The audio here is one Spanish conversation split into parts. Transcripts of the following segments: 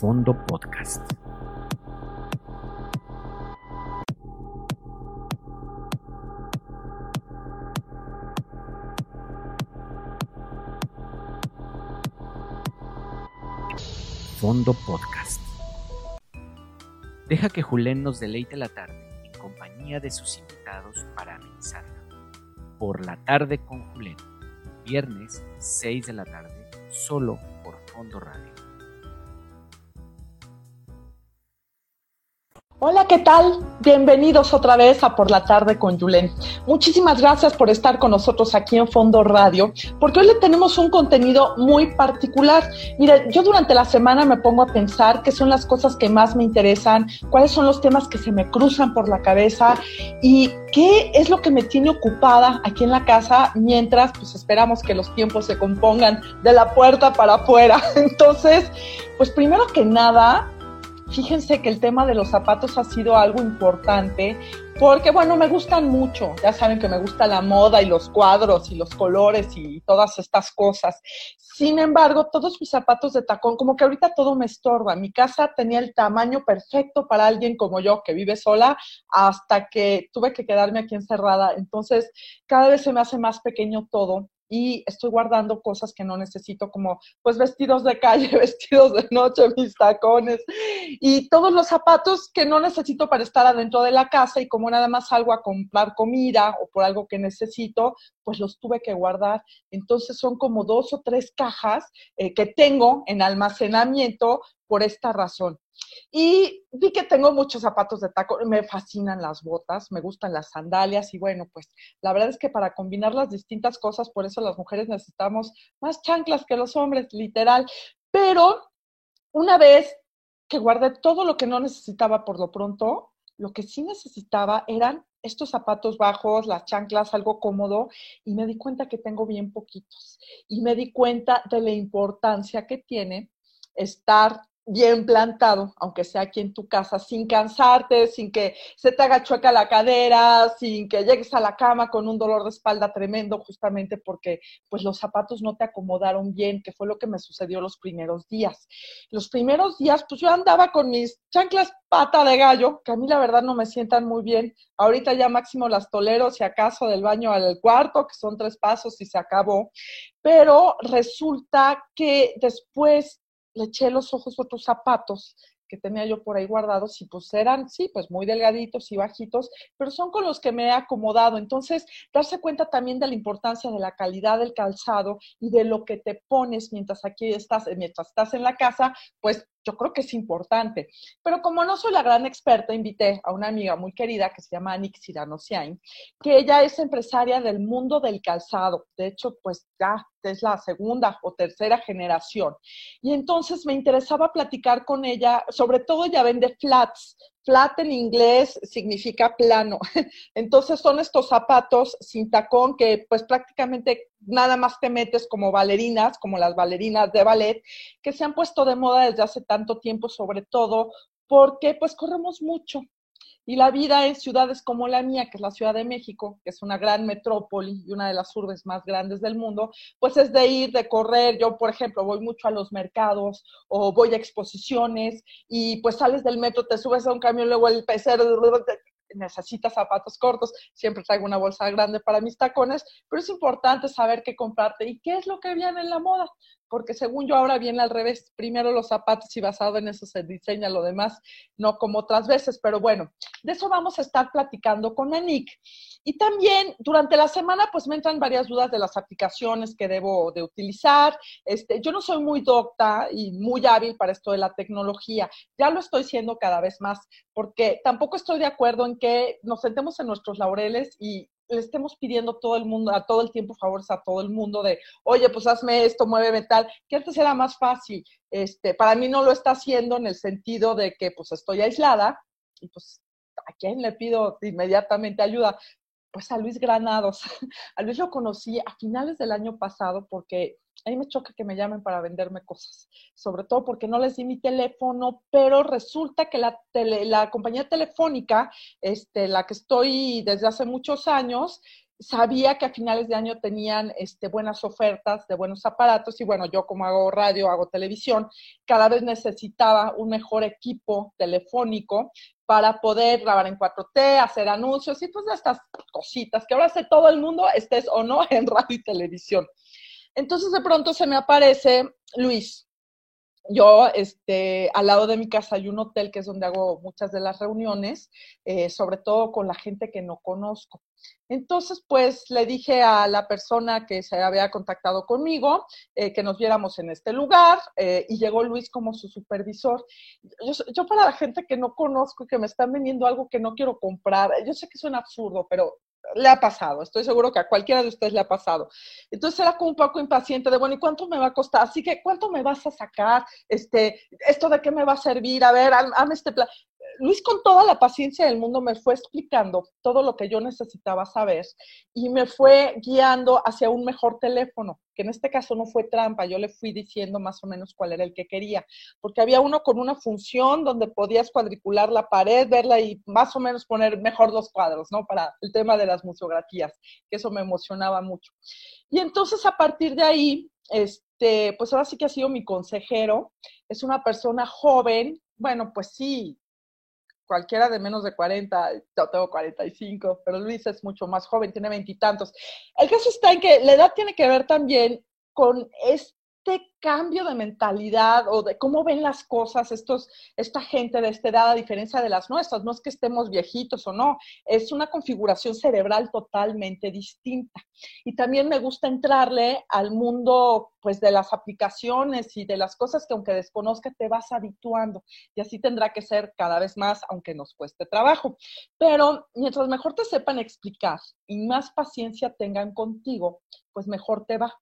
Fondo Podcast. Fondo Podcast. Deja que Julen nos deleite la tarde en compañía de sus invitados para amenizarla. Por la tarde con Julen. Viernes, 6 de la tarde, solo por Fondo Radio. Hola, ¿qué tal? Bienvenidos otra vez a Por la Tarde con Yulen. Muchísimas gracias por estar con nosotros aquí en Fondo Radio, porque hoy le tenemos un contenido muy particular. Mire, yo durante la semana me pongo a pensar qué son las cosas que más me interesan, cuáles son los temas que se me cruzan por la cabeza y qué es lo que me tiene ocupada aquí en la casa mientras pues esperamos que los tiempos se compongan de la puerta para afuera. Entonces, pues primero que nada, Fíjense que el tema de los zapatos ha sido algo importante porque, bueno, me gustan mucho. Ya saben que me gusta la moda y los cuadros y los colores y todas estas cosas. Sin embargo, todos mis zapatos de tacón, como que ahorita todo me estorba. Mi casa tenía el tamaño perfecto para alguien como yo que vive sola hasta que tuve que quedarme aquí encerrada. Entonces, cada vez se me hace más pequeño todo y estoy guardando cosas que no necesito, como pues vestidos de calle, vestidos de noche, mis tacones y todos los zapatos que no necesito para estar adentro de la casa y como nada más salgo a comprar comida o por algo que necesito, pues los tuve que guardar. Entonces son como dos o tres cajas eh, que tengo en almacenamiento por esta razón. Y vi que tengo muchos zapatos de taco, me fascinan las botas, me gustan las sandalias y bueno, pues la verdad es que para combinar las distintas cosas, por eso las mujeres necesitamos más chanclas que los hombres, literal. Pero una vez que guardé todo lo que no necesitaba por lo pronto, lo que sí necesitaba eran estos zapatos bajos, las chanclas, algo cómodo, y me di cuenta que tengo bien poquitos. Y me di cuenta de la importancia que tiene estar bien plantado, aunque sea aquí en tu casa, sin cansarte, sin que se te haga chueca la cadera, sin que llegues a la cama con un dolor de espalda tremendo, justamente porque pues los zapatos no te acomodaron bien, que fue lo que me sucedió los primeros días. Los primeros días, pues yo andaba con mis chanclas pata de gallo, que a mí la verdad no me sientan muy bien. Ahorita ya máximo las tolero, si acaso del baño al cuarto, que son tres pasos y se acabó. Pero resulta que después le eché los ojos a otros zapatos que tenía yo por ahí guardados y pues eran, sí, pues muy delgaditos y bajitos, pero son con los que me he acomodado. Entonces, darse cuenta también de la importancia de la calidad del calzado y de lo que te pones mientras aquí estás, mientras estás en la casa, pues yo creo que es importante. Pero como no soy la gran experta, invité a una amiga muy querida que se llama Nick Siranosiain, que ella es empresaria del mundo del calzado. De hecho, pues ya es la segunda o tercera generación. Y entonces me interesaba platicar con ella, sobre todo ella vende flats, Flat en inglés significa plano. Entonces son estos zapatos sin tacón que pues prácticamente nada más te metes como bailarinas, como las bailarinas de ballet, que se han puesto de moda desde hace tanto tiempo, sobre todo porque pues corremos mucho. Y la vida en ciudades como la mía, que es la Ciudad de México, que es una gran metrópoli y una de las urbes más grandes del mundo, pues es de ir, de correr. Yo, por ejemplo, voy mucho a los mercados o voy a exposiciones y pues sales del metro, te subes a un camión, luego el pecero, necesitas zapatos cortos, siempre traigo una bolsa grande para mis tacones, pero es importante saber qué comprarte y qué es lo que viene en la moda porque según yo ahora viene al revés, primero los zapatos y basado en eso se diseña lo demás, no como otras veces, pero bueno, de eso vamos a estar platicando con Anik. Y también durante la semana pues me entran varias dudas de las aplicaciones que debo de utilizar. Este, yo no soy muy docta y muy hábil para esto de la tecnología, ya lo estoy siendo cada vez más, porque tampoco estoy de acuerdo en que nos sentemos en nuestros laureles y le estemos pidiendo todo el mundo, a todo el tiempo favores a todo el mundo de, oye, pues hazme esto, muéveme tal, que antes era más fácil. Este, para mí no lo está haciendo en el sentido de que pues estoy aislada y pues a quién le pido inmediatamente ayuda. Pues a Luis Granados. A Luis lo conocí a finales del año pasado porque a mí me choca que me llamen para venderme cosas, sobre todo porque no les di mi teléfono, pero resulta que la, la compañía telefónica, este, la que estoy desde hace muchos años, sabía que a finales de año tenían este, buenas ofertas de buenos aparatos y bueno, yo como hago radio, hago televisión, cada vez necesitaba un mejor equipo telefónico para poder grabar en 4T, hacer anuncios y pues estas cositas que ahora hace todo el mundo, estés o no en radio y televisión. Entonces de pronto se me aparece Luis. Yo, este, al lado de mi casa hay un hotel que es donde hago muchas de las reuniones, eh, sobre todo con la gente que no conozco. Entonces, pues le dije a la persona que se había contactado conmigo eh, que nos viéramos en este lugar eh, y llegó Luis como su supervisor. Yo, yo, para la gente que no conozco y que me están vendiendo algo que no quiero comprar, yo sé que suena absurdo, pero le ha pasado, estoy seguro que a cualquiera de ustedes le ha pasado. Entonces era como un poco impaciente de, bueno, ¿y cuánto me va a costar? Así que, ¿cuánto me vas a sacar? Este, ¿Esto de qué me va a servir? A ver, hazme este plan. Luis con toda la paciencia del mundo me fue explicando todo lo que yo necesitaba saber y me fue guiando hacia un mejor teléfono, que en este caso no fue trampa, yo le fui diciendo más o menos cuál era el que quería, porque había uno con una función donde podías cuadricular la pared, verla y más o menos poner mejor los cuadros, ¿no? Para el tema de las museografías, que eso me emocionaba mucho. Y entonces a partir de ahí, este, pues ahora sí que ha sido mi consejero, es una persona joven, bueno, pues sí, cualquiera de menos de 40, yo tengo 45, pero Luis es mucho más joven, tiene veintitantos. El caso está en que la edad tiene que ver también con este cambio de mentalidad o de cómo ven las cosas estos, esta gente de esta edad a diferencia de las nuestras. No es que estemos viejitos o no, es una configuración cerebral totalmente distinta. Y también me gusta entrarle al mundo pues de las aplicaciones y de las cosas que aunque desconozca te vas habituando y así tendrá que ser cada vez más aunque nos cueste trabajo. Pero mientras mejor te sepan explicar y más paciencia tengan contigo, pues mejor te va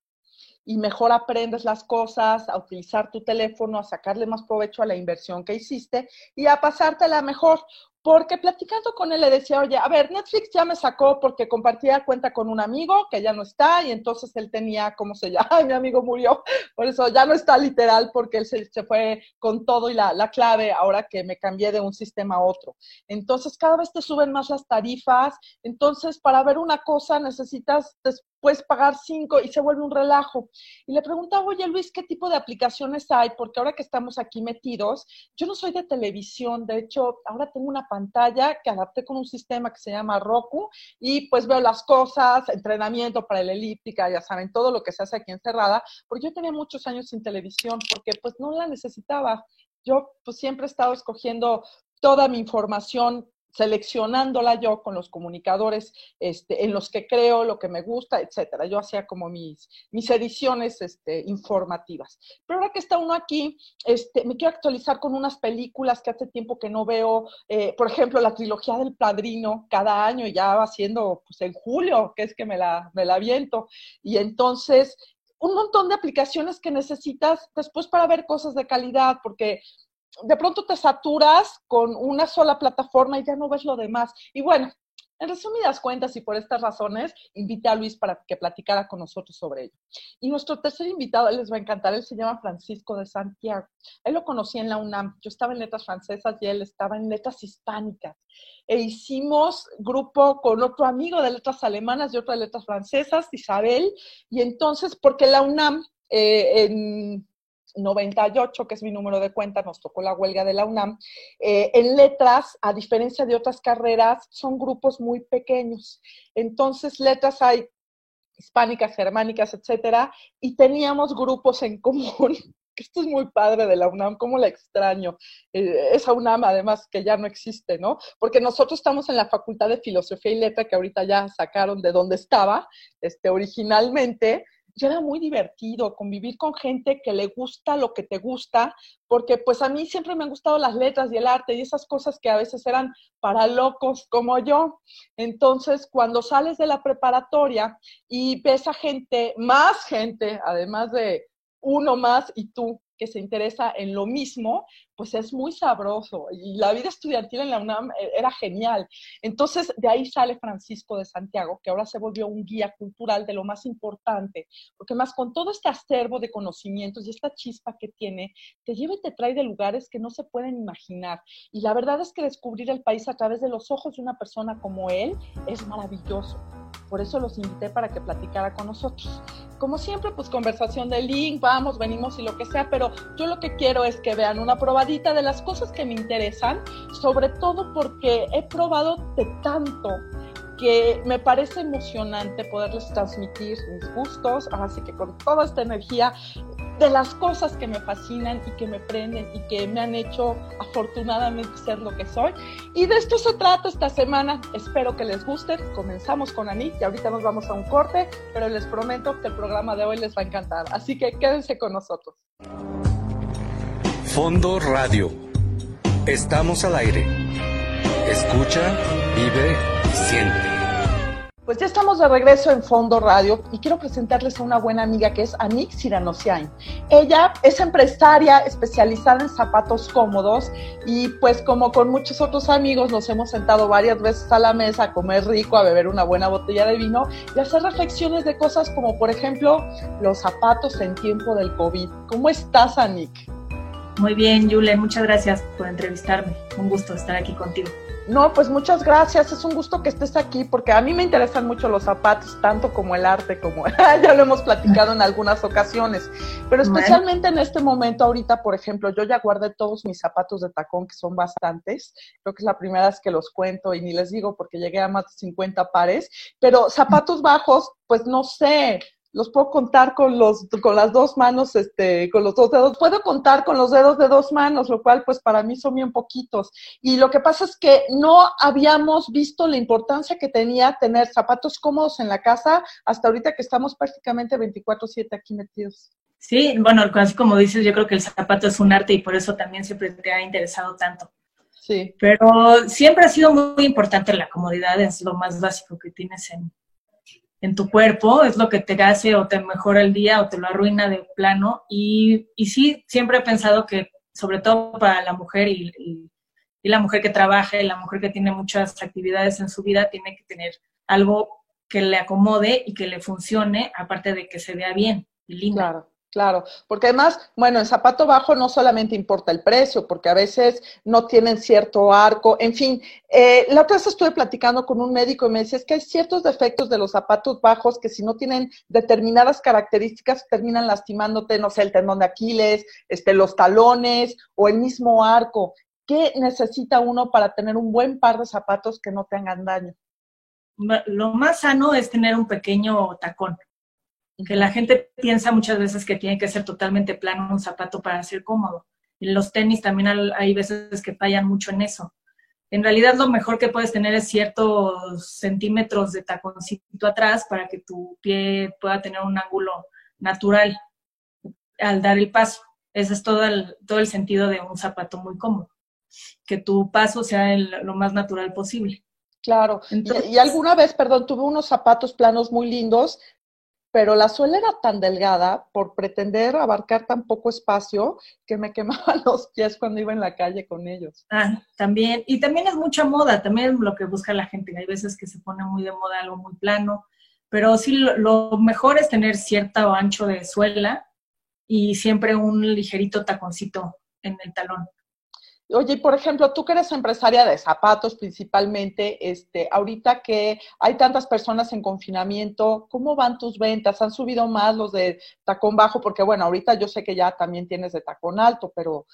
y mejor aprendes las cosas, a utilizar tu teléfono, a sacarle más provecho a la inversión que hiciste y a pasártela mejor porque platicando con él le decía, oye, a ver, Netflix ya me sacó porque compartía cuenta con un amigo que ya no está y entonces él tenía, ¿cómo se llama? Mi amigo murió, por eso ya no está literal porque él se, se fue con todo y la, la, clave ahora que me cambié de un sistema a otro. Entonces cada vez te suben más las tarifas, entonces para ver una cosa necesitas después pagar cinco y se vuelve un relajo. Y le preguntaba, oye Luis, ¿qué tipo de aplicaciones hay? Porque ahora que estamos aquí metidos, yo no soy de televisión, de hecho, ahora tengo una pantalla que adapté con un sistema que se llama Roku y pues veo las cosas, entrenamiento para la elíptica, ya saben, todo lo que se hace aquí encerrada, porque yo tenía muchos años sin televisión porque pues no la necesitaba. Yo pues siempre he estado escogiendo toda mi información seleccionándola yo con los comunicadores este, en los que creo, lo que me gusta, etcétera. Yo hacía como mis, mis ediciones este, informativas. Pero ahora que está uno aquí, este, me quiero actualizar con unas películas que hace tiempo que no veo, eh, por ejemplo, la trilogía del Padrino, cada año ya va siendo pues en julio, que es que me la, me la aviento. Y entonces, un montón de aplicaciones que necesitas después para ver cosas de calidad, porque de pronto te saturas con una sola plataforma y ya no ves lo demás. Y bueno, en resumidas cuentas y por estas razones, invité a Luis para que platicara con nosotros sobre ello. Y nuestro tercer invitado, les va a encantar, él se llama Francisco de Santiago. Él lo conocí en la UNAM. Yo estaba en letras francesas y él estaba en letras hispánicas. E hicimos grupo con otro amigo de letras alemanas y otro de letras francesas, Isabel. Y entonces, porque la UNAM eh, en 98, que es mi número de cuenta, nos tocó la huelga de la UNAM. Eh, en letras, a diferencia de otras carreras, son grupos muy pequeños. Entonces, letras hay hispánicas, germánicas, etcétera, y teníamos grupos en común. Esto es muy padre de la UNAM, cómo la extraño. Eh, esa UNAM, además, que ya no existe, ¿no? Porque nosotros estamos en la Facultad de Filosofía y Letra, que ahorita ya sacaron de donde estaba, este, originalmente, era muy divertido convivir con gente que le gusta lo que te gusta, porque pues a mí siempre me han gustado las letras y el arte y esas cosas que a veces eran para locos como yo. Entonces, cuando sales de la preparatoria y ves a gente, más gente, además de uno más y tú, que se interesa en lo mismo, pues es muy sabroso. Y la vida estudiantil en la UNAM eh, era genial. Entonces, de ahí sale Francisco de Santiago, que ahora se volvió un guía cultural de lo más importante, porque más con todo este acervo de conocimientos y esta chispa que tiene, te lleva y te trae de lugares que no se pueden imaginar. Y la verdad es que descubrir el país a través de los ojos de una persona como él es maravilloso. Por eso los invité para que platicara con nosotros. Como siempre, pues conversación de link, vamos, venimos y lo que sea, pero yo lo que quiero es que vean una probadita de las cosas que me interesan, sobre todo porque he probado de tanto que me parece emocionante poderles transmitir mis gustos, así que con toda esta energía de las cosas que me fascinan y que me prenden y que me han hecho afortunadamente ser lo que soy. Y de esto se trata esta semana. Espero que les guste. Comenzamos con Anit y ahorita nos vamos a un corte, pero les prometo que el programa de hoy les va a encantar. Así que quédense con nosotros. Fondo Radio. Estamos al aire. Escucha, vive, siente. Pues ya estamos de regreso en Fondo Radio y quiero presentarles a una buena amiga que es Anik Siranosiain. Ella es empresaria especializada en zapatos cómodos y pues como con muchos otros amigos nos hemos sentado varias veces a la mesa a comer rico, a beber una buena botella de vino y hacer reflexiones de cosas como por ejemplo los zapatos en tiempo del COVID. ¿Cómo estás, Anik? Muy bien, Julen, muchas gracias por entrevistarme. Un gusto estar aquí contigo. No, pues muchas gracias. Es un gusto que estés aquí porque a mí me interesan mucho los zapatos, tanto como el arte, como ya lo hemos platicado en algunas ocasiones. Pero especialmente en este momento, ahorita, por ejemplo, yo ya guardé todos mis zapatos de tacón, que son bastantes. Creo que es la primera vez que los cuento y ni les digo porque llegué a más de 50 pares. Pero zapatos bajos, pues no sé los puedo contar con los con las dos manos, este, con los dos dedos. Puedo contar con los dedos de dos manos, lo cual pues para mí son bien poquitos. Y lo que pasa es que no habíamos visto la importancia que tenía tener zapatos cómodos en la casa hasta ahorita que estamos prácticamente 24/7 aquí metidos. Sí, bueno, así como dices, yo creo que el zapato es un arte y por eso también siempre te ha interesado tanto. Sí. Pero siempre ha sido muy importante la comodidad, es lo más básico que tienes en, en tu cuerpo, es lo que te hace o te mejora el día o te lo arruina de plano. Y, y sí, siempre he pensado que, sobre todo para la mujer y, la mujer que trabaja y la mujer que tiene muchas actividades en su vida, tiene que tener algo que le acomode y que le funcione, aparte de que se vea bien y lindo. Claro, porque además, bueno, en zapato bajo no solamente importa el precio, porque a veces no tienen cierto arco, en fin. Eh, la otra vez estuve platicando con un médico y me decía es que hay ciertos defectos de los zapatos bajos que si no tienen determinadas características terminan lastimándote, no sé, el tendón de Aquiles, este, los talones o el mismo arco. ¿Qué necesita uno para tener un buen par de zapatos que no tengan daño? Lo más sano es tener un pequeño tacón que la gente piensa muchas veces que tiene que ser totalmente plano un zapato para ser cómodo. Y los tenis también hay veces que fallan mucho en eso. En realidad lo mejor que puedes tener es ciertos centímetros de taconcito atrás para que tu pie pueda tener un ángulo natural al dar el paso. Ese es todo el, todo el sentido de un zapato muy cómodo. Que tu paso sea lo más natural posible. Claro. y, alguna vez, perdón, tuve unos zapatos planos muy lindos pero la suela era tan delgada por pretender abarcar tan poco espacio que me quemaba los pies cuando iba en la calle con ellos. Ah, también. Y también es mucha moda, también lo que busca la gente. Hay veces que se pone muy de moda algo muy plano, pero sí lo, mejor es tener cierto ancho de suela y siempre un ligerito taconcito en el talón. Oye, por ejemplo, tú que eres empresaria de zapatos principalmente, este, ahorita que hay tantas personas en confinamiento, ¿cómo van tus ventas? ¿Han subido más los de tacón bajo? Porque bueno, ahorita yo sé que ya también tienes de tacón alto, pero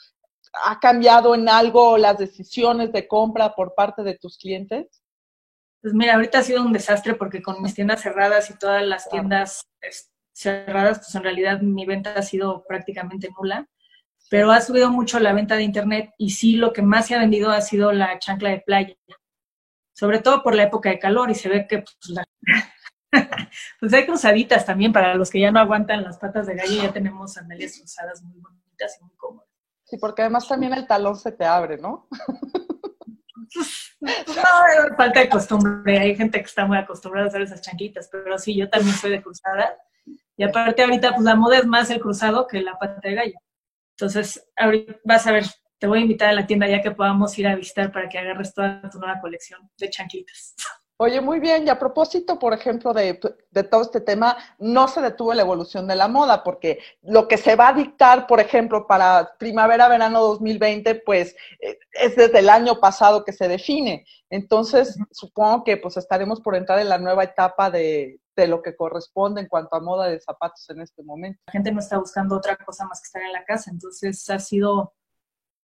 ¿ha cambiado en algo las decisiones de compra por parte de tus clientes? Pues mira, ahorita ha sido un desastre porque con mis tiendas cerradas y todas las tiendas cerradas, pues en realidad mi venta ha sido prácticamente nula pero ha subido mucho la venta de internet y sí lo que más se ha vendido ha sido la chancla de playa, sobre todo por la época de calor y se ve que pues, pues hay cruzaditas también para los que ya no aguantan las patas de gallo, ya tenemos sandalias cruzadas muy bonitas y muy cómodas. Sí, porque además también el talón se te abre, ¿no? no, falta de costumbre. Hay gente que está muy acostumbrada a hacer esas chanquitas, pero sí, yo también soy de cruzada. Y aparte ahorita, pues la moda es más el cruzado que la pata de gallo. Entonces, ahorita vas a ver, te voy a invitar a la tienda ya que podamos ir a visitar para que agarres toda tu nueva colección de chanquitas. Oye, muy bien. Y a propósito, por ejemplo, de, todo este tema, no se detuvo la evolución de la moda, porque lo que se va a dictar, por ejemplo, para primavera-verano 2020, pues eh, es desde el año pasado que se define. Entonces, supongo que pues estaremos por entrar en la nueva etapa de, de lo que corresponde en cuanto a moda de zapatos en este momento. La gente no está buscando otra cosa más que estar en la casa, entonces ha sido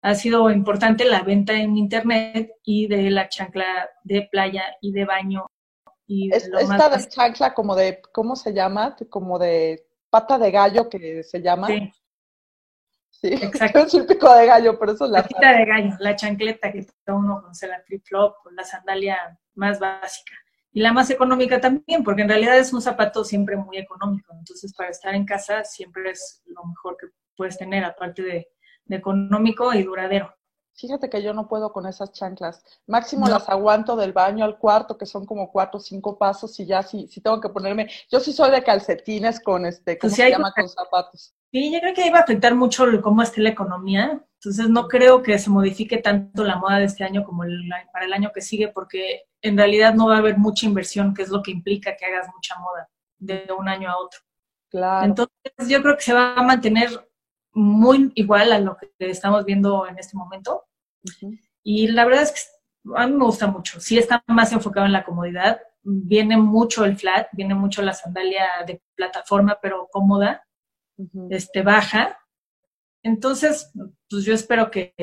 ha sido importante la venta en internet y de la chancla de playa y de baño. Y esta de chancla como de, ¿cómo se llama? Como de pata de gallo que se llama. Sí. Sí, exacto. es el pico de gallo, pero eso es la... Patita de gallo, la chancleta que todo uno conoce, la flip-flop, la sandalia más básica. Y la más económica también, porque en realidad es un zapato siempre muy económico. Entonces, para estar en casa siempre es lo mejor que puedes tener, aparte de económico y duradero. Fíjate que yo no puedo con esas chanclas. Máximo las aguanto del baño al cuarto, que son como cuatro o cinco pasos, y ya sí, sí tengo que ponerme. Yo sí soy de calcetines con este, ¿cómo pues se llama? Con zapatos. Sí, yo creo que iba a afectar mucho cómo esté la economía. Entonces no creo que se modifique tanto la moda de este año como para el año que sigue, porque en realidad no va a haber mucha inversión, que es lo que implica que hagas mucha moda de un año a otro. Claro. Entonces yo creo que se va a mantener muy igual a lo que estamos viendo en este momento. Y la verdad es que a mí me gusta mucho. Sí está más enfocado en la comodidad. Viene mucho el flat, viene mucho la sandalia de plataforma, pero cómoda, este, baja. Entonces, pues yo espero que,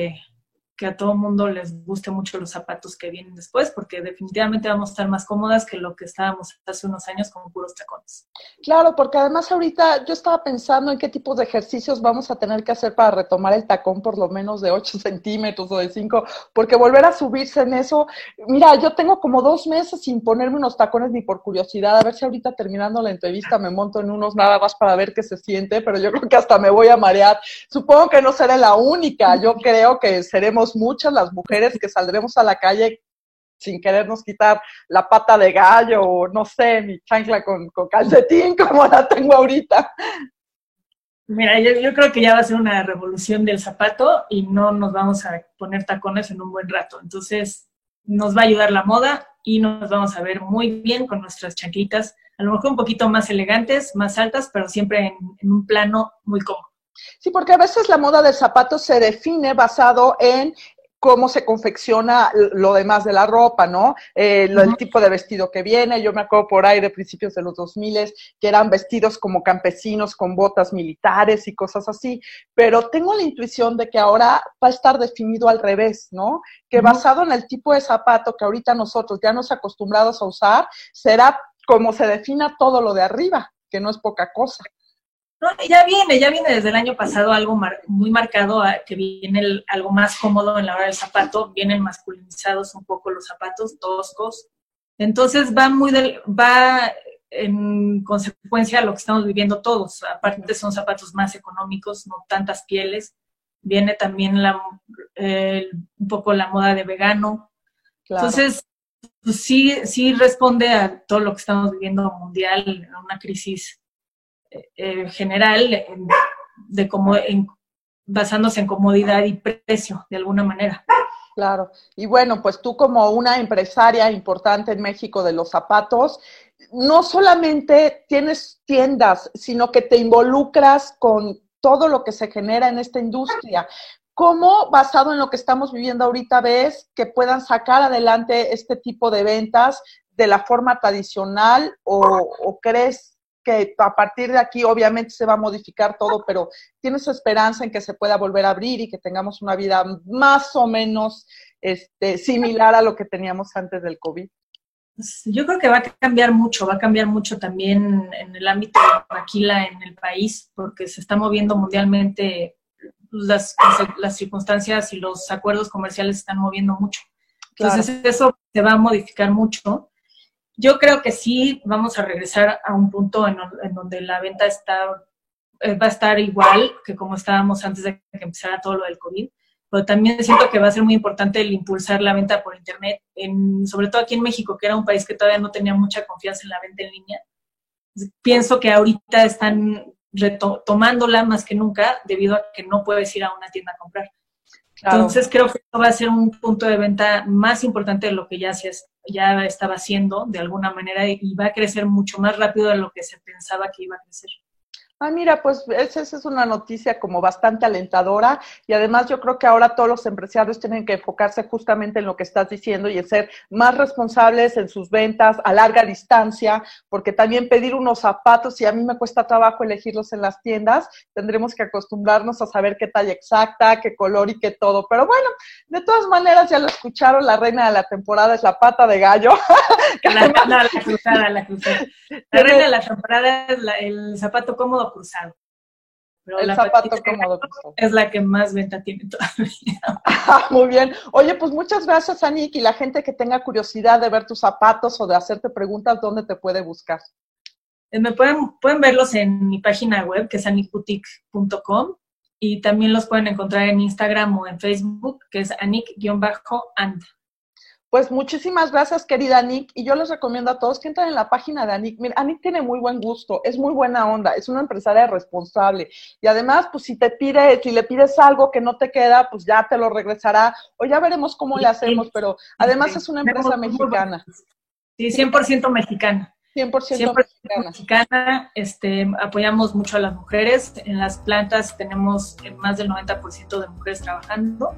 que a todo mundo les guste mucho los zapatos que vienen después, porque definitivamente vamos a estar más cómodas que lo que estábamos hace unos años con puros tacones. Claro, porque además ahorita yo estaba pensando en qué tipos de ejercicios vamos a tener que hacer para retomar el tacón por lo menos de 8 centímetros o de 5, porque volver a subirse en eso, mira, yo tengo como dos meses sin ponerme unos tacones ni por curiosidad, a ver si ahorita terminando la entrevista me monto en unos nada más para ver qué se siente, pero yo creo que hasta me voy a marear. Supongo que no seré la única, yo creo que seremos muchas las mujeres que saldremos a la calle sin querernos quitar la pata de gallo o no sé, mi chancla con, calcetín como la tengo ahorita. Mira, yo, creo que ya va a ser una revolución del zapato y no nos vamos a poner tacones en un buen rato. Entonces, nos va a ayudar la moda y nos vamos a ver muy bien con nuestras chanquitas, a lo mejor un poquito más elegantes, más altas, pero siempre en un plano muy cómodo. Sí, porque a veces la moda del zapato se define basado en cómo se confecciona lo demás de la ropa, ¿no? Eh, el tipo de vestido que viene. Yo me acuerdo por ahí de principios de los 2000 que eran vestidos como campesinos con botas militares y cosas así. Pero tengo la intuición de que ahora va a estar definido al revés, ¿no? Que basado en el tipo de zapato que ahorita nosotros ya nos acostumbrados a usar, será como se defina todo lo de arriba, que no es poca cosa. No, ya viene, ya viene desde el año pasado algo muy marcado, que viene algo más cómodo en la hora del zapato, vienen masculinizados un poco los zapatos, toscos. Entonces va muy va en consecuencia a lo que estamos viviendo todos. Aparte son zapatos más económicos, no tantas pieles. Viene también la, un poco la moda de vegano. Entonces, pues sí, sí responde a todo lo que estamos viviendo mundial, a una crisis eh, general de como basándose en comodidad y precio de alguna manera. Claro. Y bueno, pues tú como una empresaria importante en México de los zapatos, no solamente tienes tiendas, sino que te involucras con todo lo que se genera en esta industria. ¿Cómo, basado en lo que estamos viviendo ahorita, ves que puedan sacar adelante este tipo de ventas de la forma tradicional o, o crees que a partir de aquí obviamente se va a modificar todo, pero ¿tienes esperanza en que se pueda volver a abrir y que tengamos una vida más o menos este, similar a lo que teníamos antes del COVID? Yo creo que va a cambiar mucho, va a cambiar mucho también en el ámbito de la maquila en el país, porque se está moviendo mundialmente, pues, las, las circunstancias y los acuerdos comerciales se están moviendo mucho. Entonces eso se va a modificar mucho yo creo que sí vamos a regresar a un punto en, donde la venta está, eh, va a estar igual que como estábamos antes de que empezara todo lo del COVID, pero también siento que va a ser muy importante el impulsar la venta por Internet, en, sobre todo aquí en México, que era un país que todavía no tenía mucha confianza en la venta en línea. Pienso que ahorita están retomándola más que nunca debido a que no puedes ir a una tienda a comprar. Entonces creo que esto va a ser un punto de venta más importante de lo que ya se, ya estaba haciendo de alguna manera y va a crecer mucho más rápido de lo que se pensaba que iba a crecer. Ah, mira, pues esa, es una noticia como bastante alentadora y además yo creo que ahora todos los empresarios tienen que enfocarse justamente en lo que estás diciendo y en ser más responsables en sus ventas a larga distancia, porque también pedir unos zapatos, si a mí me cuesta trabajo elegirlos en las tiendas, tendremos que acostumbrarnos a saber qué talla exacta, qué color y qué todo. Pero bueno, de todas maneras ya lo escucharon, la reina de la temporada es la pata de gallo. la, la, la. La reina de la temporada es el zapato cómodo cruzado. Pero el zapato cómodo cruzado. Es la que más venta tiene todavía. Muy bien. Oye, pues muchas gracias, Anik. Y la gente que tenga curiosidad de ver tus zapatos o de hacerte preguntas, ¿dónde te puede buscar? Eh, me pueden, pueden verlos en mi página web, que es anikboutique.com, y también los pueden encontrar en Instagram o en Facebook, que es anik-and. Pues muchísimas gracias, querida Nick. Y yo les recomiendo a todos que entren en la página de Anik. Mira, Anik tiene muy buen gusto, es muy buena onda, es una empresaria responsable. Y además, pues si te pide, si le pides algo que no te queda, pues ya te lo regresará. O ya veremos cómo le hacemos, pero además es una empresa mexicana. Sí, 100% mexicana. 100%, mexicana. Este, apoyamos mucho a las mujeres. En las plantas tenemos más del 90% de mujeres trabajando.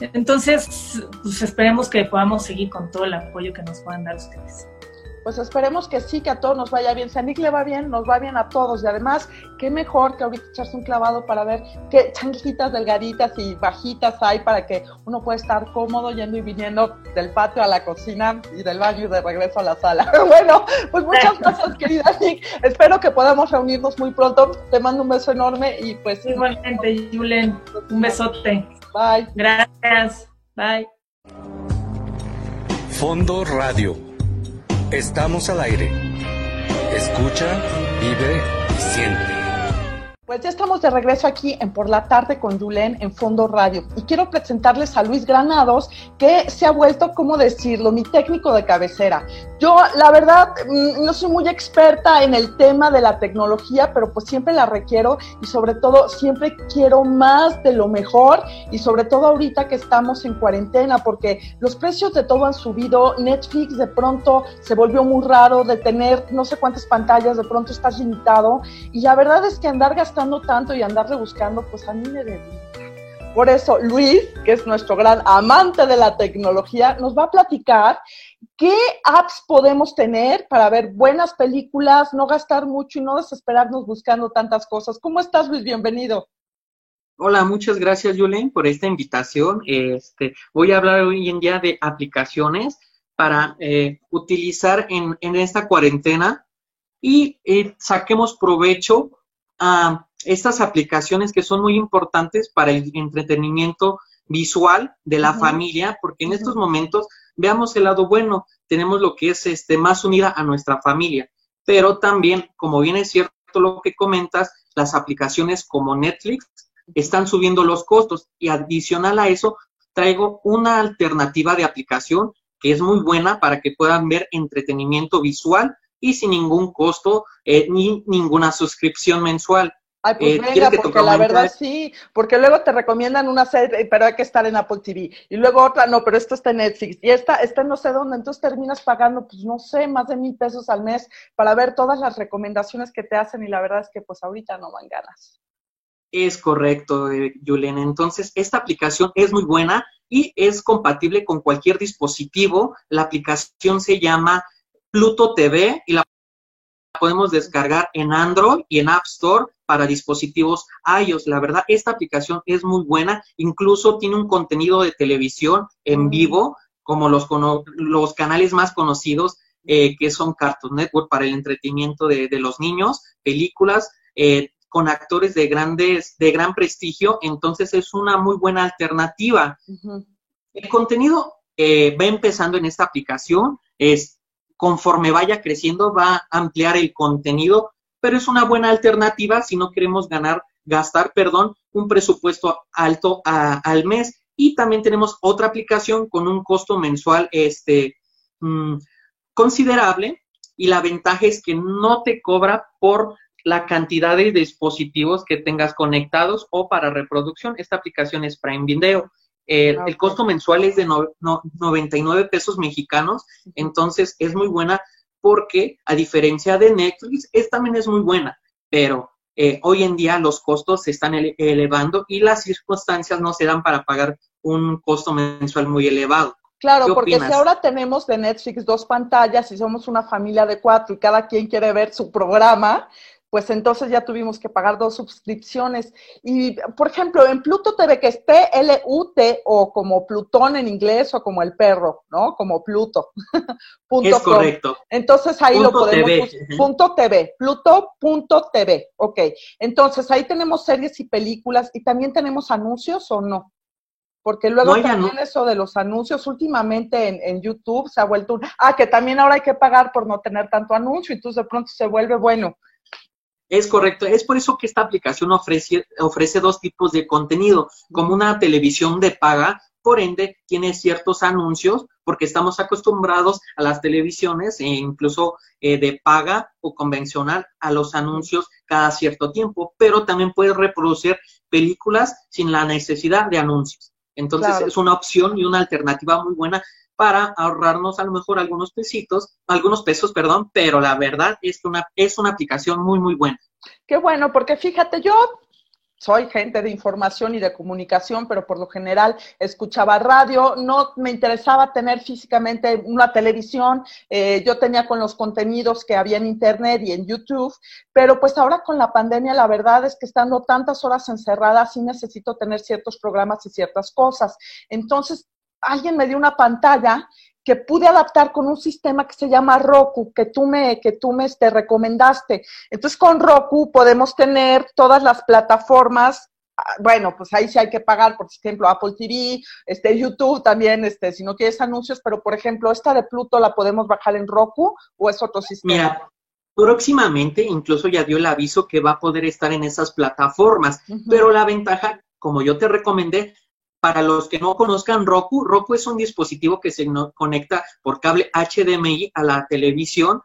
Entonces, pues esperemos que podamos seguir con todo el apoyo que nos puedan dar ustedes. Pues esperemos que sí, que a todos nos vaya bien. Si a Nick le va bien, nos va bien a todos. Y además, qué mejor que ahorita echarse un clavado para ver qué changuitas delgaditas y bajitas hay para que uno pueda estar cómodo yendo y viniendo del patio a la cocina y del baño y de regreso a la sala. bueno, pues muchas gracias, querida Nick. Espero que podamos reunirnos muy pronto. Te mando un beso enorme y pues... Igualmente, Julen, un besote. Bye. Gracias. Bye. Fondo Radio. Estamos al aire. Escucha, vive, siente. Pues ya estamos de regreso aquí en Por la Tarde con Julen en Fondo Radio. Y quiero presentarles a Luis Granados, que se ha vuelto, ¿cómo decirlo?, mi técnico de cabecera. Yo, la verdad, mm, no soy muy experta en el tema de la tecnología, pero pues siempre la requiero y sobre todo siempre quiero más de lo mejor y sobre todo ahorita que estamos en cuarentena, porque los precios de todo han subido. Netflix de pronto se volvió muy raro de tener no sé cuántas pantallas, de pronto estás limitado. Y la verdad es que andar gastando tanto y andarle buscando, pues a mí me dedica. Por eso, Luis, que es nuestro gran amante de la tecnología, nos va a platicar qué apps podemos tener para ver buenas películas, no gastar mucho y no desesperarnos buscando tantas cosas. ¿Cómo estás, Luis? Bienvenido. Hola, muchas gracias, Yulén, por esta invitación. Este, voy a hablar hoy en día de aplicaciones para eh, utilizar en, en, esta cuarentena y eh, saquemos provecho a estas aplicaciones que son muy importantes para el entretenimiento visual de la familia, porque en estos momentos veamos el lado bueno, tenemos lo que es este más unida a nuestra familia, pero también, como bien es cierto lo que comentas, las aplicaciones como Netflix están subiendo los costos y adicional a eso traigo una alternativa de aplicación que es muy buena para que puedan ver entretenimiento visual y sin ningún costo eh, ni ninguna suscripción mensual. Ay, pues eh, venga, porque la verdad sí, porque luego te recomiendan una serie, pero hay que estar en Apple TV, y luego otra, no, pero esto está en Netflix, y esta está no sé dónde, entonces terminas pagando, pues no sé, más de mil pesos al mes para ver todas las recomendaciones que te hacen, y la verdad es que pues ahorita no van ganas. Es correcto, eh, Julen. Entonces, esta aplicación es muy buena y es compatible con cualquier dispositivo. La aplicación se llama Pluto TV y la podemos descargar en Android y en App Store para dispositivos iOS. La verdad, esta aplicación es muy buena, incluso tiene un contenido de televisión en mm. vivo, como los, los canales más conocidos, eh, que son Cartoon Network para el entretenimiento de, los niños, películas eh, con actores de grandes, de gran prestigio, entonces es una muy buena alternativa. El contenido eh, va empezando en esta aplicación, es conforme vaya creciendo va a ampliar el contenido, pero es una buena alternativa si no queremos ganar, gastar, perdón, un presupuesto alto al mes. Y también tenemos otra aplicación con un costo mensual este, mm, considerable y la ventaja es que no te cobra por la cantidad de dispositivos que tengas conectados o para reproducción. Esta aplicación es Prime Video. Ah, el costo mensual es de 99 pesos mexicanos, entonces es muy buena porque a diferencia de Netflix, es, también es muy buena, pero eh, hoy en día los costos se están elevando y las circunstancias no se dan para pagar un costo mensual muy elevado. Claro, porque si ahora tenemos de Netflix dos pantallas y somos una familia de cuatro y cada quien quiere ver su programa, pues entonces ya tuvimos que pagar dos suscripciones. Y, por ejemplo, en Pluto TV, que es P-L-U-T, o como Plutón en inglés, o como el perro, ¿no? Como Pluto. punto es correcto. Entonces ahí lo podemos... TV. Punto TV, Pluto.tv, ok. Entonces ahí tenemos series y películas, y también tenemos anuncios, ¿o no? Porque luego también eso de los anuncios últimamente en, en, YouTube se ha vuelto un... Ah, que también ahora hay que pagar por no tener tanto anuncio, y entonces de pronto se vuelve, bueno, es correcto. Es por eso que esta aplicación ofrece, ofrece dos tipos de contenido, como una televisión de paga, por ende tiene ciertos anuncios, porque estamos acostumbrados a las televisiones, e incluso eh, de paga o convencional, a los anuncios cada cierto tiempo, pero también puede reproducir películas sin la necesidad de anuncios. Entonces es una opción y una alternativa muy buena para ahorrarnos a lo mejor algunos pesitos, algunos pesos, perdón, pero la verdad es que una, es una aplicación muy, muy buena. Qué bueno, porque fíjate, yo soy gente de información y de comunicación, pero por lo general escuchaba radio, no me interesaba tener físicamente una televisión, eh, yo tenía con los contenidos que había en Internet y en YouTube, pero pues ahora con la pandemia la verdad es que estando tantas horas encerradas sí necesito tener ciertos programas y ciertas cosas. Entonces alguien me dio una pantalla que pude adaptar con un sistema que se llama Roku, que tú me, que tú me este, recomendaste. Entonces, con Roku podemos tener todas las plataformas. Ah, bueno, pues ahí sí hay que pagar, por ejemplo, Apple TV, este, YouTube también, este, si no quieres anuncios, pero por ejemplo, esta de Pluto la podemos bajar en Roku o es otro sistema. Mira, próximamente incluso ya dio el aviso que va a poder estar en esas plataformas, pero la ventaja, como yo te recomendé, para los que no conozcan Roku, Roku es un dispositivo que se conecta por cable HDMI a la televisión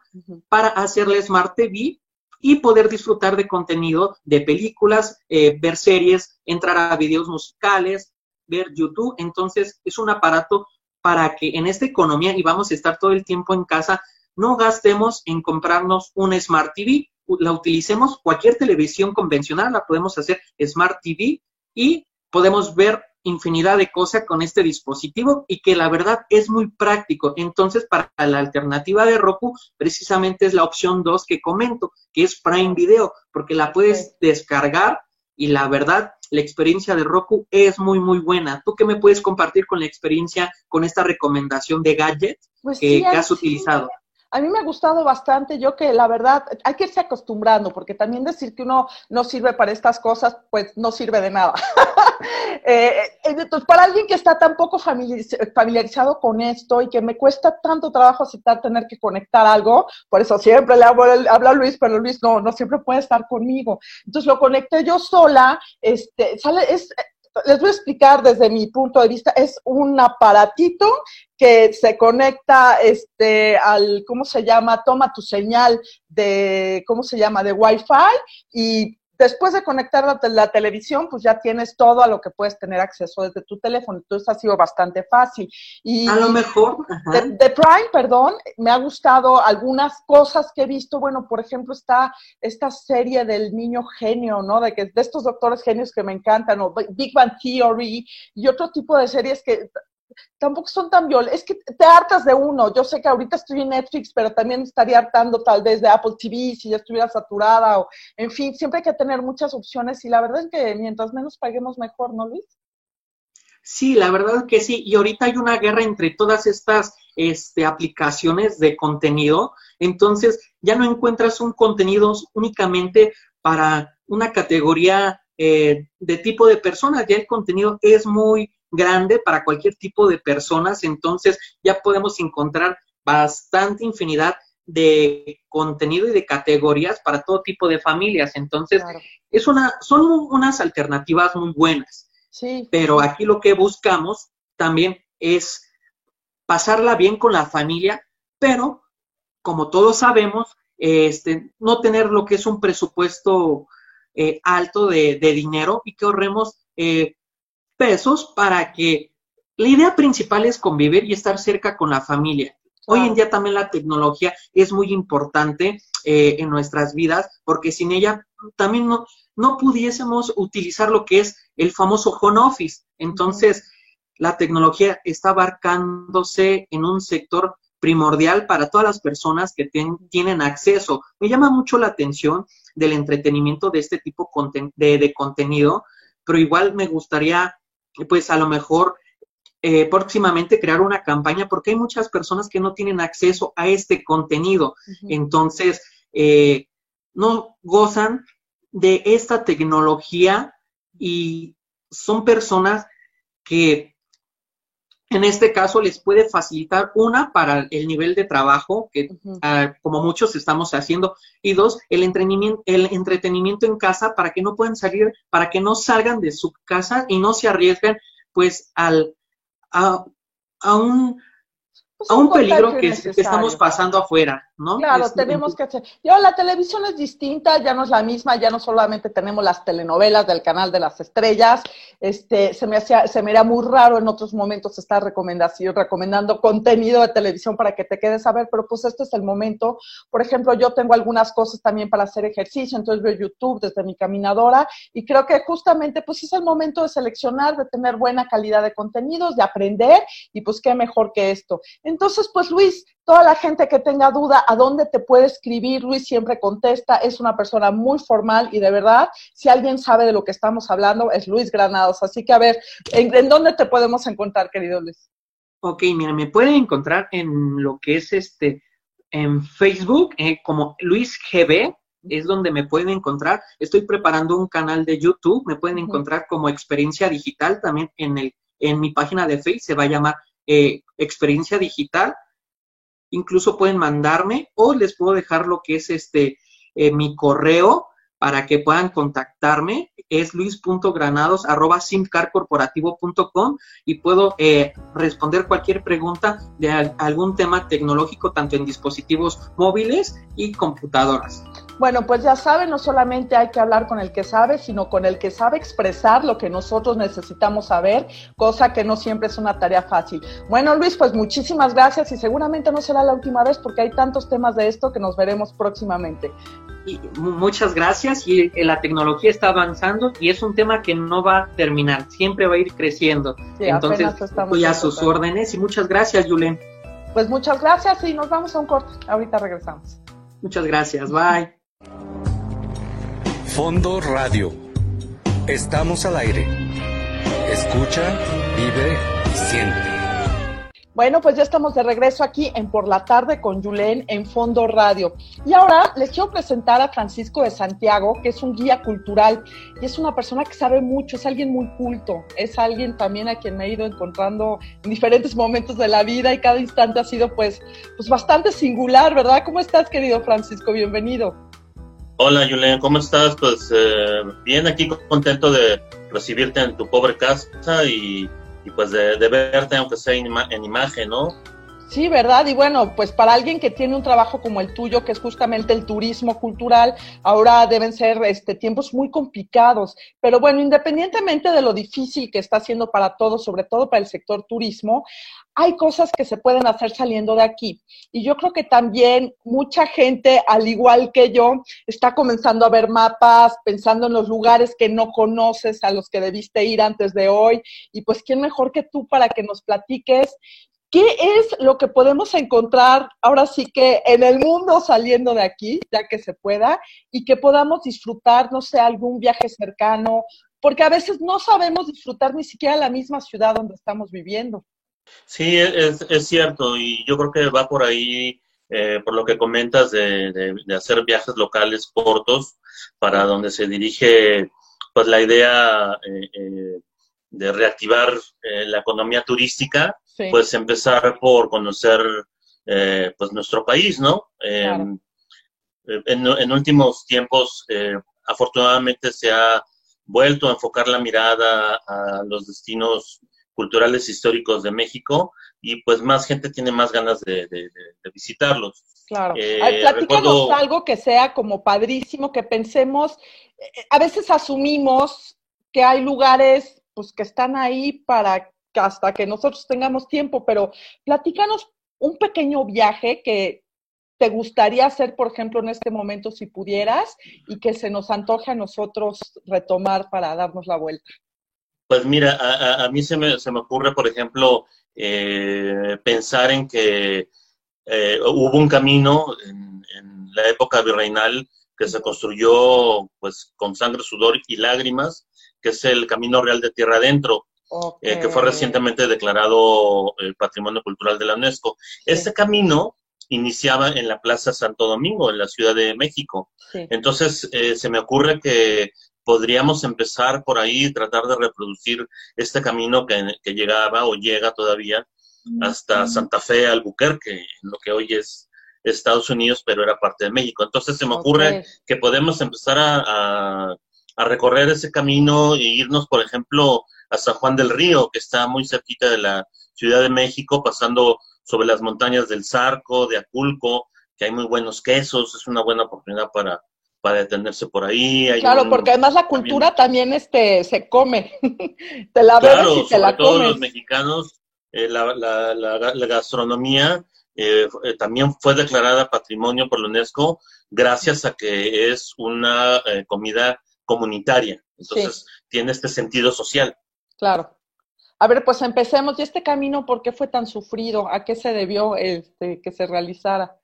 para hacerle Smart TV y poder disfrutar de contenido de películas, eh, ver series, entrar a videos musicales, ver YouTube. Entonces es un aparato para que en esta economía y vamos a estar todo el tiempo en casa, no gastemos en comprarnos un Smart TV, la utilicemos, cualquier televisión convencional la podemos hacer Smart TV y podemos ver infinidad de cosas con este dispositivo y que la verdad es muy práctico. Entonces, para la alternativa de Roku, precisamente es la opción 2 que comento, que es Prime Video, porque la puedes descargar y la verdad, la experiencia de Roku es muy, muy buena. ¿Tú qué me puedes compartir con la experiencia, con esta recomendación de gadget pues que, has utilizado? A mí me ha gustado bastante, yo que la verdad hay que irse acostumbrando, porque también decir que uno no sirve para estas cosas, pues no sirve de nada. Eh, eh, entonces, para alguien que está tan poco familiarizado con esto y que me cuesta tanto trabajo aceptar tener que conectar algo, por eso siempre le hablo, hablo a Luis, pero Luis no, no siempre puede estar conmigo. Entonces lo conecté yo sola, este, sale, es, les voy a explicar desde mi punto de vista, es un aparatito que se conecta este al, ¿cómo se llama? Toma tu señal de, ¿cómo se llama? de Wi-Fi y después de conectar la, televisión, pues ya tienes todo a lo que puedes tener acceso desde tu teléfono. Entonces ha sido bastante fácil. Y a lo mejor. De, Prime, perdón, me ha gustado algunas cosas que he visto. Bueno, por ejemplo, está esta serie del niño genio, ¿no? De, que, de estos doctores genios que me encantan, o Big Bang Theory y otro tipo de series que tampoco son tan violentos. Es que te hartas de uno. Yo sé que ahorita estoy en Netflix, pero también estaría hartando tal vez de Apple TV si ya estuviera saturada o, en fin, siempre hay que tener muchas opciones y la verdad es que mientras menos paguemos mejor, ¿no, Luis? Sí, la verdad es que sí. Y ahorita hay una guerra entre todas estas este, aplicaciones de contenido. Entonces, ya no encuentras un contenido únicamente para una categoría eh, de tipo de personas. Ya el contenido es muy grande para cualquier tipo de personas, entonces ya podemos encontrar bastante infinidad de contenido y de categorías para todo tipo de familias. Entonces, es una, son unas alternativas muy buenas. Sí. Pero aquí lo que buscamos también es pasarla bien con la familia, pero como todos sabemos, este, no tener lo que es un presupuesto eh, alto de, dinero y que ahorremos eh, pesos para que la idea principal es convivir y estar cerca con la familia. Hoy en día también la tecnología es muy importante eh, en nuestras vidas porque sin ella también no, no pudiésemos utilizar lo que es el famoso home office. Entonces, la tecnología está abarcándose en un sector primordial para todas las personas que tienen acceso. Me llama mucho la atención del entretenimiento de este tipo de, de contenido, pero igual me gustaría, pues a lo mejor eh, próximamente crear una campaña porque hay muchas personas que no tienen acceso a este contenido. Entonces, eh, no gozan de esta tecnología y son personas que en este caso les puede facilitar una para el nivel de trabajo que ah, como muchos estamos haciendo y dos el entretenimiento, el entretenimiento en casa para que no puedan salir para que no salgan de su casa y no se arriesguen pues al a, a un pues a un peligro que, estamos pasando afuera, ¿no? Claro, tenemos que hacer. Yo, la televisión es distinta, ya no es la misma, ya no solamente tenemos las telenovelas del canal de las estrellas. Este, se me hacía, se me era muy raro en otros momentos estar recomendando contenido de televisión para que te quedes a ver, pero pues este es el momento. Por ejemplo, yo tengo algunas cosas también para hacer ejercicio, entonces veo YouTube desde mi caminadora y creo que justamente pues es el momento de seleccionar, de tener buena calidad de contenidos, de aprender y pues qué mejor que esto. Entonces, pues Luis, toda la gente que tenga duda a dónde te puede escribir, Luis siempre contesta, es una persona muy formal y de verdad, si alguien sabe de lo que estamos hablando, es Luis Granados. Así que a ver, ¿en, dónde te podemos encontrar, querido Luis? Ok, mira, me pueden encontrar en lo que es este, en Facebook, eh, como Luis GB, es donde me pueden encontrar. Estoy preparando un canal de YouTube, me pueden encontrar como experiencia digital también en el en mi página de Facebook, se va a llamar eh, experiencia digital, incluso pueden mandarme o les puedo dejar lo que es este eh, mi correo para que puedan contactarme. Es luis.granados.simcarcorporativo.com y puedo eh, responder cualquier pregunta de algún tema tecnológico, tanto en dispositivos móviles y computadoras. Bueno, pues ya saben, no solamente hay que hablar con el que sabe, sino con el que sabe expresar lo que nosotros necesitamos saber, cosa que no siempre es una tarea fácil. Bueno, Luis, pues muchísimas gracias y seguramente no será la última vez porque hay tantos temas de esto que nos veremos próximamente. Y muchas gracias y eh, la tecnología está avanzando y es un tema que no va a terminar, siempre va a ir creciendo. Entonces, voy a sus órdenes y muchas gracias, Julen. Pues muchas gracias y nos vamos a un corte. Ahorita regresamos. Muchas gracias, bye. Fondo Radio. Estamos al aire. Escucha, vive y siente. Bueno, pues ya estamos de regreso aquí en Por la Tarde con Julen en Fondo Radio. Y ahora les quiero presentar a Francisco de Santiago, que es un guía cultural y es una persona que sabe mucho, es alguien muy culto, es alguien también a quien me he ido encontrando en diferentes momentos de la vida y cada instante ha sido pues, pues bastante singular, ¿verdad? ¿Cómo estás, querido Francisco? Bienvenido. Hola, Julián, ¿cómo estás? Pues eh, bien, aquí contento de recibirte en tu pobre casa y, pues de, verte, aunque sea en, en, imagen, ¿no? Sí, ¿verdad? Y bueno, pues para alguien que tiene un trabajo como el tuyo, que es justamente el turismo cultural, ahora deben ser este, tiempos muy complicados. Pero bueno, independientemente de lo difícil que está siendo para todos, sobre todo para el sector turismo, hay cosas que se pueden hacer saliendo de aquí. Y yo creo que también mucha gente, al igual que yo, está comenzando a ver mapas, pensando en los lugares que no conoces, a los que debiste ir antes de hoy. Y pues, ¿quién mejor que tú para que nos platiques ¿Qué es lo que podemos encontrar ahora sí que en el mundo saliendo de aquí, ya que se pueda, y que podamos disfrutar, no sé, algún viaje cercano? Porque a veces no sabemos disfrutar ni siquiera la misma ciudad donde estamos viviendo. Sí, es, es cierto, y yo creo que va por ahí, eh, por lo que comentas, de, hacer viajes locales cortos para donde se dirige pues la idea eh, eh, de reactivar la economía turística, pues empezar por conocer pues nuestro país, ¿no? En, en, últimos tiempos, afortunadamente se ha vuelto a enfocar la mirada a los destinos culturales históricos de México y pues más gente tiene más ganas de, visitarlos. Claro. Eh, platícanos algo que sea como padrísimo, que pensemos, eh, a veces asumimos que hay lugares pues que están ahí para hasta que nosotros tengamos tiempo, pero platícanos un pequeño viaje que te gustaría hacer, por ejemplo, en este momento, si pudieras, y que se nos antoje a nosotros retomar para darnos la vuelta. Pues mira, a, mí se me, se me, ocurre, por ejemplo, eh, pensar en que eh, hubo un camino en, la época virreinal que se construyó pues con sangre, sudor y lágrimas, que es el Camino Real de Tierra Adentro, eh, que fue recientemente declarado el Patrimonio Cultural de la UNESCO. Este camino iniciaba en la Plaza Santo Domingo, en la Ciudad de México. Entonces, se me ocurre que podríamos empezar por ahí y tratar de reproducir este camino que, llegaba o llega todavía hasta Santa Fe, Albuquerque, lo que hoy es Estados Unidos, pero era parte de México. Entonces se me ocurre que podemos empezar a, recorrer ese camino e irnos, por ejemplo, a San Juan del Río, que está muy cerquita de la Ciudad de México, pasando sobre las montañas del Zarco, de Aculco, que hay muy buenos quesos, es una buena oportunidad para, para detenerse por ahí. claro, porque además la cultura también, este, se come. te la claro, y te la comes. los mexicanos, eh, la, la, la, gastronomía eh, eh, también fue declarada patrimonio por la UNESCO gracias a que es una comida comunitaria. Entonces, tiene este sentido social. Claro. A ver, pues empecemos. ¿Y este camino por qué fue tan sufrido? ¿A qué se debió este, que se realizara?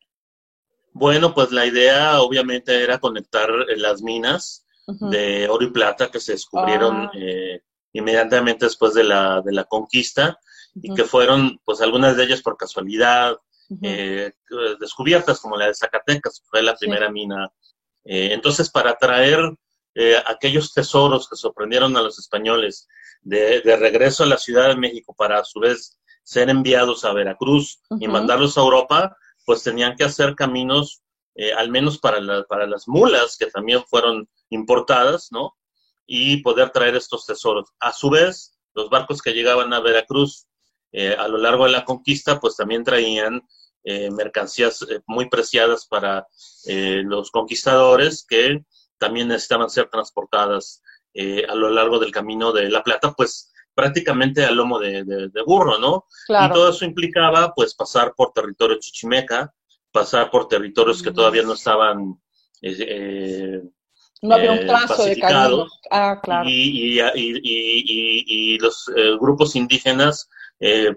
Bueno, pues la idea obviamente era conectar eh, las minas de oro y plata que se descubrieron ah. eh, inmediatamente después de la, de la conquista y que fueron, pues algunas de ellas por casualidad, eh, descubiertas, como la de Zacatecas, fue la primera mina. entonces, para traer aquellos tesoros que sorprendieron a los españoles de, de, regreso a la Ciudad de México para a su vez ser enviados a Veracruz y mandarlos a Europa, pues tenían que hacer caminos, eh, al menos para, para las mulas, que también fueron importadas, ¿no? Y poder traer estos tesoros. A su vez, los barcos que llegaban a Veracruz eh, a lo largo de la conquista, pues también traían eh, mercancías muy preciadas para los conquistadores que también necesitaban ser transportadas a lo largo del camino de la Plata, pues prácticamente al lomo de, burro, ¿no? Y todo eso implicaba, pues, pasar por territorio chichimeca, pasar por territorios que todavía no estaban... Eh, eh, no había un eh, trazo de camino. Ah, claro. Y, y, los grupos indígenas,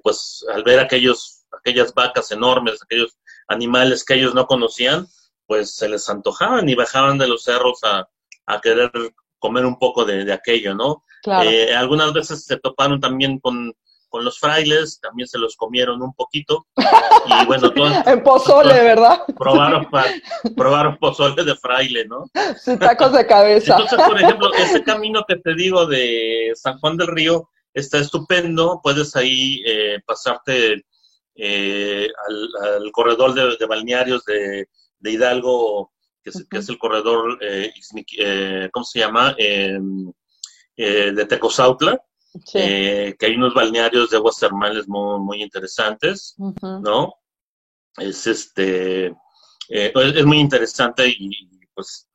pues, al ver aquellos, aquellas vacas enormes, aquellos animales que ellos no conocían, pues se les antojaban y bajaban de los cerros a, a querer comer un poco de, aquello, ¿no? Eh, algunas veces se toparon también con, los frailes, también se los comieron un poquito. Y bueno, en pozole, ¿verdad? Probaron, probaron pozole de fraile, ¿no? Sí, tacos de cabeza. Entonces, por ejemplo, ese camino que te digo de San Juan del Río está estupendo. Puedes ahí eh, pasarte eh, al, corredor de, balnearios de, de Hidalgo que es, el corredor, eh, eh, ¿cómo se llama? Eh, de Tecozautla, que hay unos balnearios de aguas termales muy, muy interesantes, ¿no? Es este, es muy interesante y pues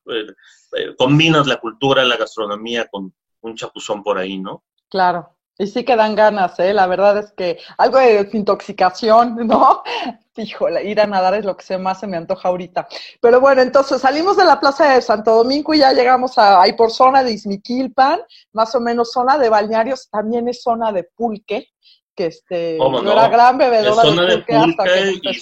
combinas la cultura, la gastronomía con un chapuzón por ahí, ¿no? Claro. Y sí que dan ganas, ¿eh? La verdad es que algo de desintoxicación, ¿no? Híjole, ir a nadar es lo que más se me antoja ahorita. Pero bueno, entonces salimos de la plaza de Santo Domingo y ya llegamos a, ahí por zona de Izmiquilpan, más o menos zona de balnearios, también es zona de pulque, que este, yo era gran bebedora de pulque, hasta que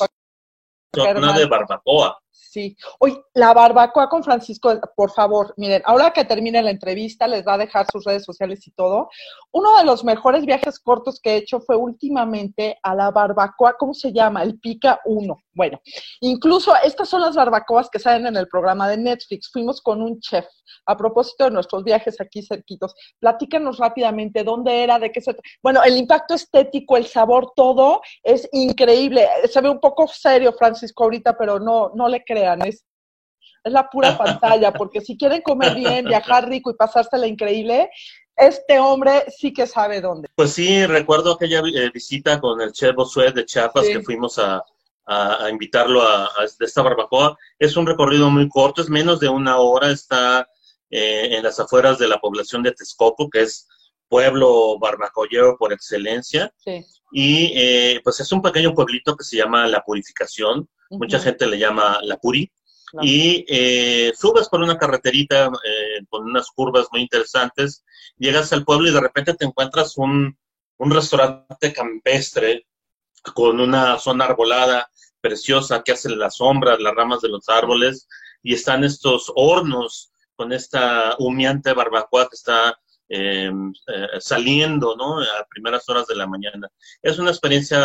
zona de barbacoa. Sí. Hoy, la barbacoa con Francisco, por favor, miren, ahora que termine la entrevista, les va a dejar sus redes sociales y todo. Uno de los mejores viajes cortos que he hecho fue últimamente a la barbacoa, ¿cómo se llama? El Pica 1. Bueno, incluso estas son las barbacoas que salen en el programa de Netflix. Fuimos con un chef. A propósito de nuestros viajes aquí cerquitos, platícanos rápidamente dónde era, de qué se... Bueno, el impacto estético, el sabor, todo es increíble. Se ve un poco serio, Francisco, ahorita, pero no, no le crean, es, es la pura pantalla, porque si quieren comer bien, viajar rico y pasársela increíble, este hombre sí que sabe dónde. Pues sí, recuerdo aquella eh, visita con el chef Bosuet de Chiapas que fuimos a, a, invitarlo a, esta barbacoa. Es un recorrido muy corto, es menos de una hora, está eh, en las afueras de la población de Texcoco, que es pueblo barbacoyero por excelencia. Y eh, pues es un pequeño pueblito que se llama La Purificación. Mucha gente le llama La Puri. Y eh, subes por una carreterita eh, con unas curvas muy interesantes, llegas al pueblo y de repente te encuentras un, un restaurante campestre con una zona arbolada preciosa que hace las sombras, las ramas de los árboles, y están estos hornos con esta humeante barbacoa que está eh, eh, saliendo, ¿no? A primeras horas de la mañana. Es una experiencia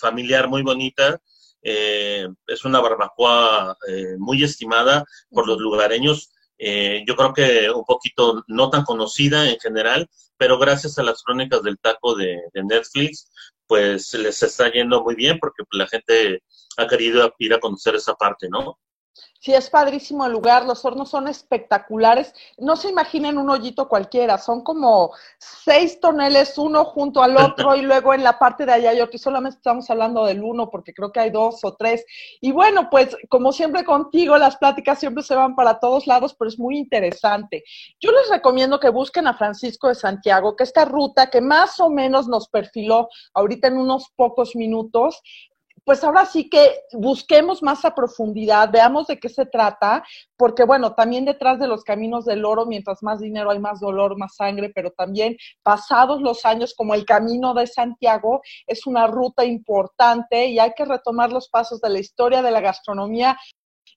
familiar muy bonita. Eh, es una barbacoa muy estimada por los lugareños. yo creo que un poquito no tan conocida en general, pero gracias a las crónicas del taco de, de Netflix, pues les está yendo muy bien porque la gente ha querido ir a conocer esa parte, ¿no? Sí, es padrísimo el lugar, los hornos son espectaculares. No se imaginen un hoyito cualquiera, son como seis toneles uno junto al otro y luego en la parte de allá hay otro. Y solamente estamos hablando del uno porque creo que hay dos o tres. Y bueno, pues como siempre contigo, las pláticas siempre se van para todos lados, pero es muy interesante. Yo les recomiendo que busquen a Francisco de Santiago, que esta ruta que más o menos nos perfiló ahorita en unos pocos minutos, pues ahora sí que busquemos más a profundidad, veamos de qué se trata, porque bueno, también detrás de los caminos del oro, mientras más dinero hay más dolor, más sangre, pero también pasados los años como el Camino de Santiago es una ruta importante y hay que retomar los pasos de la historia de la gastronomía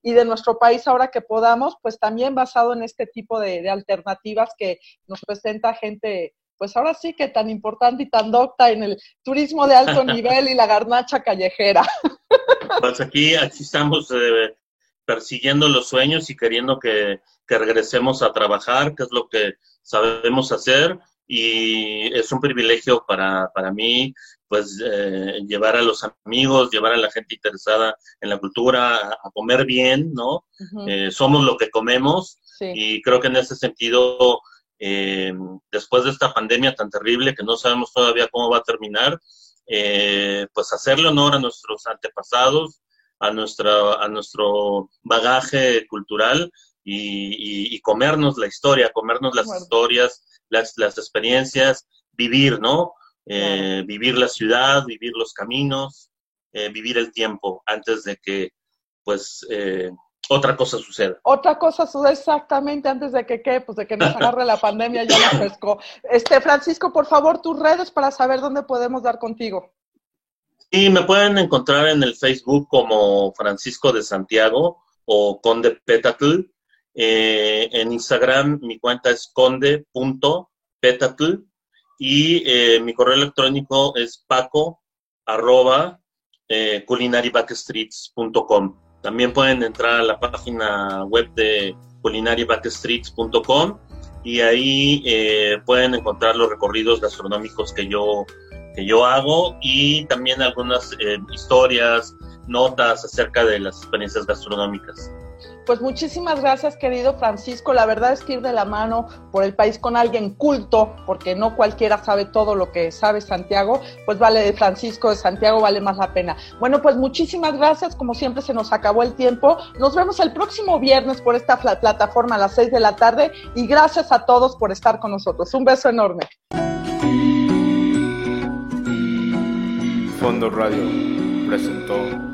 y de nuestro país ahora que podamos, pues también basado en este tipo de, de alternativas que nos presenta gente pues ahora sí que tan importante y tan docta en el turismo de alto nivel y la garnacha callejera. Pues aquí, aquí estamos eh, persiguiendo los sueños y queriendo que, regresemos a trabajar, que es lo que sabemos hacer y es un privilegio para, mí pues eh, llevar a los amigos, llevar a la gente interesada en la cultura a, comer bien, ¿no? Eh, somos lo que comemos y creo que en ese sentido eh, después de esta pandemia tan terrible que no sabemos todavía cómo va a terminar, eh, pues hacerle honor a nuestros antepasados, a, nuestra, a nuestro bagaje cultural y, comernos la historia, comernos las historias, las, las, experiencias, vivir, ¿no? Eh, vivir la ciudad, vivir los caminos, vivir el tiempo antes de que, pues, otra cosa suceda. Otra cosa sucede exactamente antes de que, ¿qué? Pues de que nos agarre la pandemia ya nos pescó. Este, Francisco, por favor, tus redes para saber dónde podemos dar contigo. Sí, me pueden encontrar en el Facebook como Francisco de Santiago o Conde Petatl. Eh, en Instagram mi cuenta es conde.petatl y eh, mi correo electrónico es paco arroba eh, también pueden entrar a la página web de culinariabackstreets.com y ahí eh, pueden encontrar los recorridos gastronómicos que yo, que yo hago y también algunas eh, historias, notas acerca de las experiencias gastronómicas. Pues muchísimas gracias, querido Francisco. La verdad es que ir de la mano por el país con alguien culto, porque no cualquiera sabe todo lo que sabe Santiago, pues vale de Francisco de Santiago, vale más la pena. Bueno, pues muchísimas gracias. Como siempre, se nos acabó el tiempo. Nos vemos el próximo viernes por esta plataforma a las seis de la tarde y gracias a todos por estar con nosotros. Un beso enorme. Fondo Radio presentó